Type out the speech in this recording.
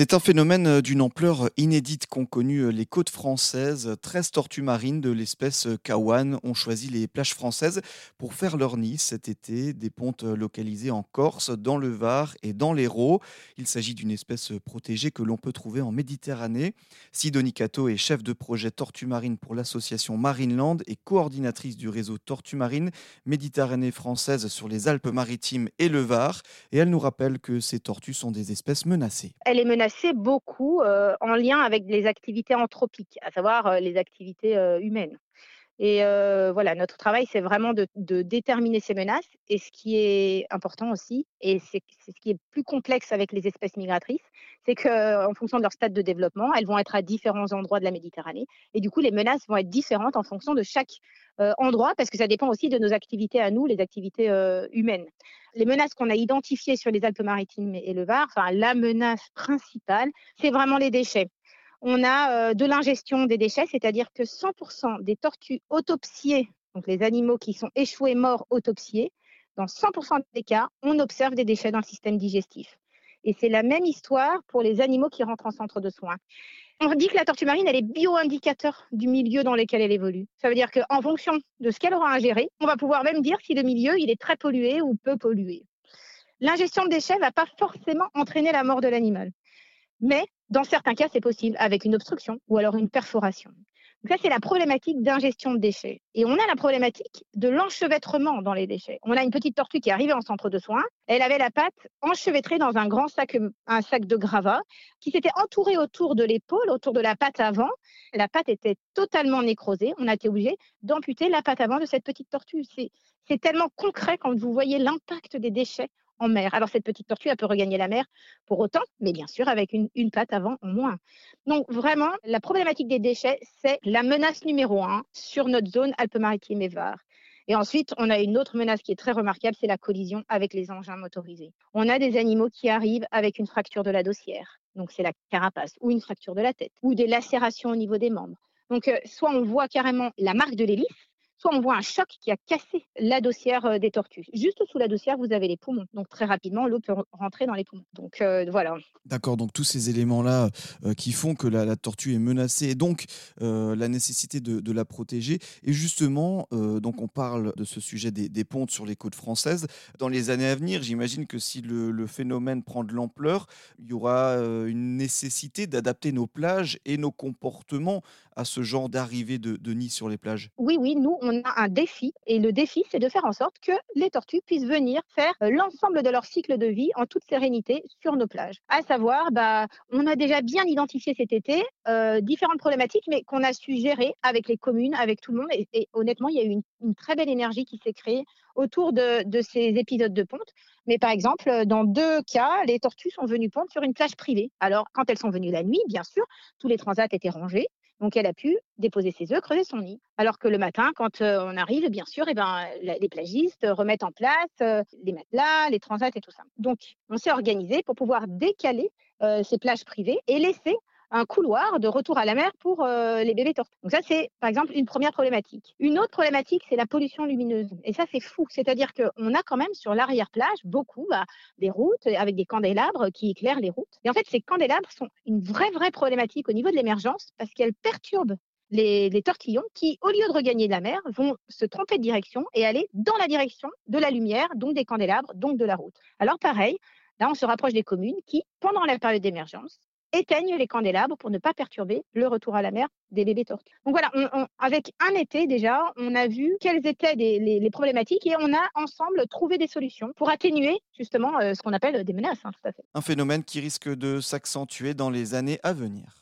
C'est un phénomène euh, d'une ampleur inédite qu'ont connu euh, les côtes françaises. 13 tortues marines de l'espèce euh, Kawan ont choisi les plages françaises pour faire leur nid cet été. Des pontes localisées en Corse, dans le Var et dans l'Hérault. Il s'agit d'une espèce protégée que l'on peut trouver en Méditerranée. Sidonie Cato est chef de projet Tortues marines pour l'association Marineland et coordinatrice du réseau Tortues marines Méditerranée française sur les Alpes-Maritimes et le Var. Et elle nous rappelle que ces tortues sont des espèces menacées. Beaucoup en lien avec les activités anthropiques, à savoir les activités humaines. Et voilà, notre travail, c'est vraiment de, déterminer ces menaces. Et ce qui est important aussi, et c'est ce qui est plus complexe avec les espèces migratrices, c'est qu'en fonction de leur stade de développement, elles vont être à différents endroits de la Méditerranée. Et du coup, les menaces vont être différentes en fonction de chaque endroit, parce que ça dépend aussi de nos activités à nous, les activités humaines. Les menaces qu'on a identifiées sur les Alpes-Maritimes et le Var, enfin, la menace principale, c'est vraiment les déchets on a de l'ingestion des déchets, c'est-à-dire que 100% des tortues autopsiées, donc les animaux qui sont échoués morts autopsiés, dans 100% des cas, on observe des déchets dans le système digestif. Et c'est la même histoire pour les animaux qui rentrent en centre de soins. On dit que la tortue marine, elle est bio-indicateur du milieu dans lequel elle évolue. Ça veut dire qu'en fonction de ce qu'elle aura ingéré, on va pouvoir même dire si le milieu il est très pollué ou peu pollué. L'ingestion de déchets ne va pas forcément entraîner la mort de l'animal. Mais dans certains cas, c'est possible avec une obstruction ou alors une perforation. Donc ça, c'est la problématique d'ingestion de déchets. Et on a la problématique de l'enchevêtrement dans les déchets. On a une petite tortue qui est arrivée en centre de soins. Elle avait la patte enchevêtrée dans un grand sac, un sac de gravats, qui s'était entouré autour de l'épaule, autour de la patte avant. La patte était totalement nécrosée. On a été obligé d'amputer la patte avant de cette petite tortue. C'est tellement concret quand vous voyez l'impact des déchets mer. Alors cette petite tortue, elle peut regagner la mer pour autant, mais bien sûr avec une, patte avant en moins. Donc vraiment, la problématique des déchets, c'est la menace numéro un sur notre zone Alpes-Maritimes et Var. Et ensuite, on a une autre menace qui est très remarquable, c'est la collision avec les engins motorisés. On a des animaux qui arrivent avec une fracture de la dossière, donc c'est la carapace, ou une fracture de la tête, ou des lacérations au niveau des membres. Donc, euh, soit on voit carrément la marque de l'hélice, soit on voit un choc qui a cassé la dossière euh, des tortues. Juste sous la dossière, vous avez les poumons. Donc très rapidement, l'eau peut rentrer dans les poumons. Donc euh, voilà. D'accord, donc tous ces éléments-là euh, qui font que la, tortue est menacée et donc la nécessité de, la protéger. Et justement, donc on parle de ce sujet des, pontes sur les côtes françaises. Dans les années à venir, j'imagine que si le, phénomène prend de l'ampleur, il y aura une nécessité d'adapter nos plages et nos comportements à ce genre d'arrivée de, de nids sur les plages. Oui, oui, nous, on on a un défi. Et le défi, c'est de faire en sorte que les tortues puissent venir faire euh, l'ensemble de leur cycle de vie en toute sérénité sur nos plages. À savoir, bah, on a déjà bien identifié cet été euh, différentes problématiques, mais qu'on a su gérer avec les communes, avec tout le monde. Et, honnêtement, il y a eu une, très belle énergie qui s'est créée autour de, de, ces épisodes de ponte. Mais par exemple, dans deux cas, les tortues sont venues pondre sur une plage privée. Alors, quand elles sont venues la nuit, bien sûr, tous les transats étaient rangés. Donc, elle a pu déposer ses œufs, creuser son nid. Alors que le matin, quand euh, on arrive, bien sûr, eh ben, les plagistes remettent en place euh, les matelas, les transats et tout ça. Donc, on s'est organisé pour pouvoir décaler euh, ces plages privées et laisser un couloir de retour à la mer pour euh, les bébés tortues. Donc ça, c'est par exemple une première problématique. Une autre problématique, c'est la pollution lumineuse. Et ça, c'est fou. C'est-à-dire qu'on a quand même sur l'arrière-plage beaucoup bah, des routes avec des candélabres qui éclairent les routes. Et en fait, ces candélabres sont une vraie, vraie problématique au niveau de l'émergence parce qu'elles perturbent les, les, tortillons qui, au lieu de regagner la mer, vont se tromper de direction et aller dans la direction de la lumière, donc des candélabres, donc de la route. Alors pareil, là, on se rapproche des communes qui, pendant la période d'émergence, éteignent les candélabres pour ne pas perturber le retour à la mer des bébés tortues. Donc voilà, avec un été déjà, on a vu quelles étaient les, problématiques et on a ensemble trouvé des solutions pour atténuer justement euh, ce qu'on appelle des menaces. Hein. Un phénomène qui risque de s'accentuer dans les années à venir.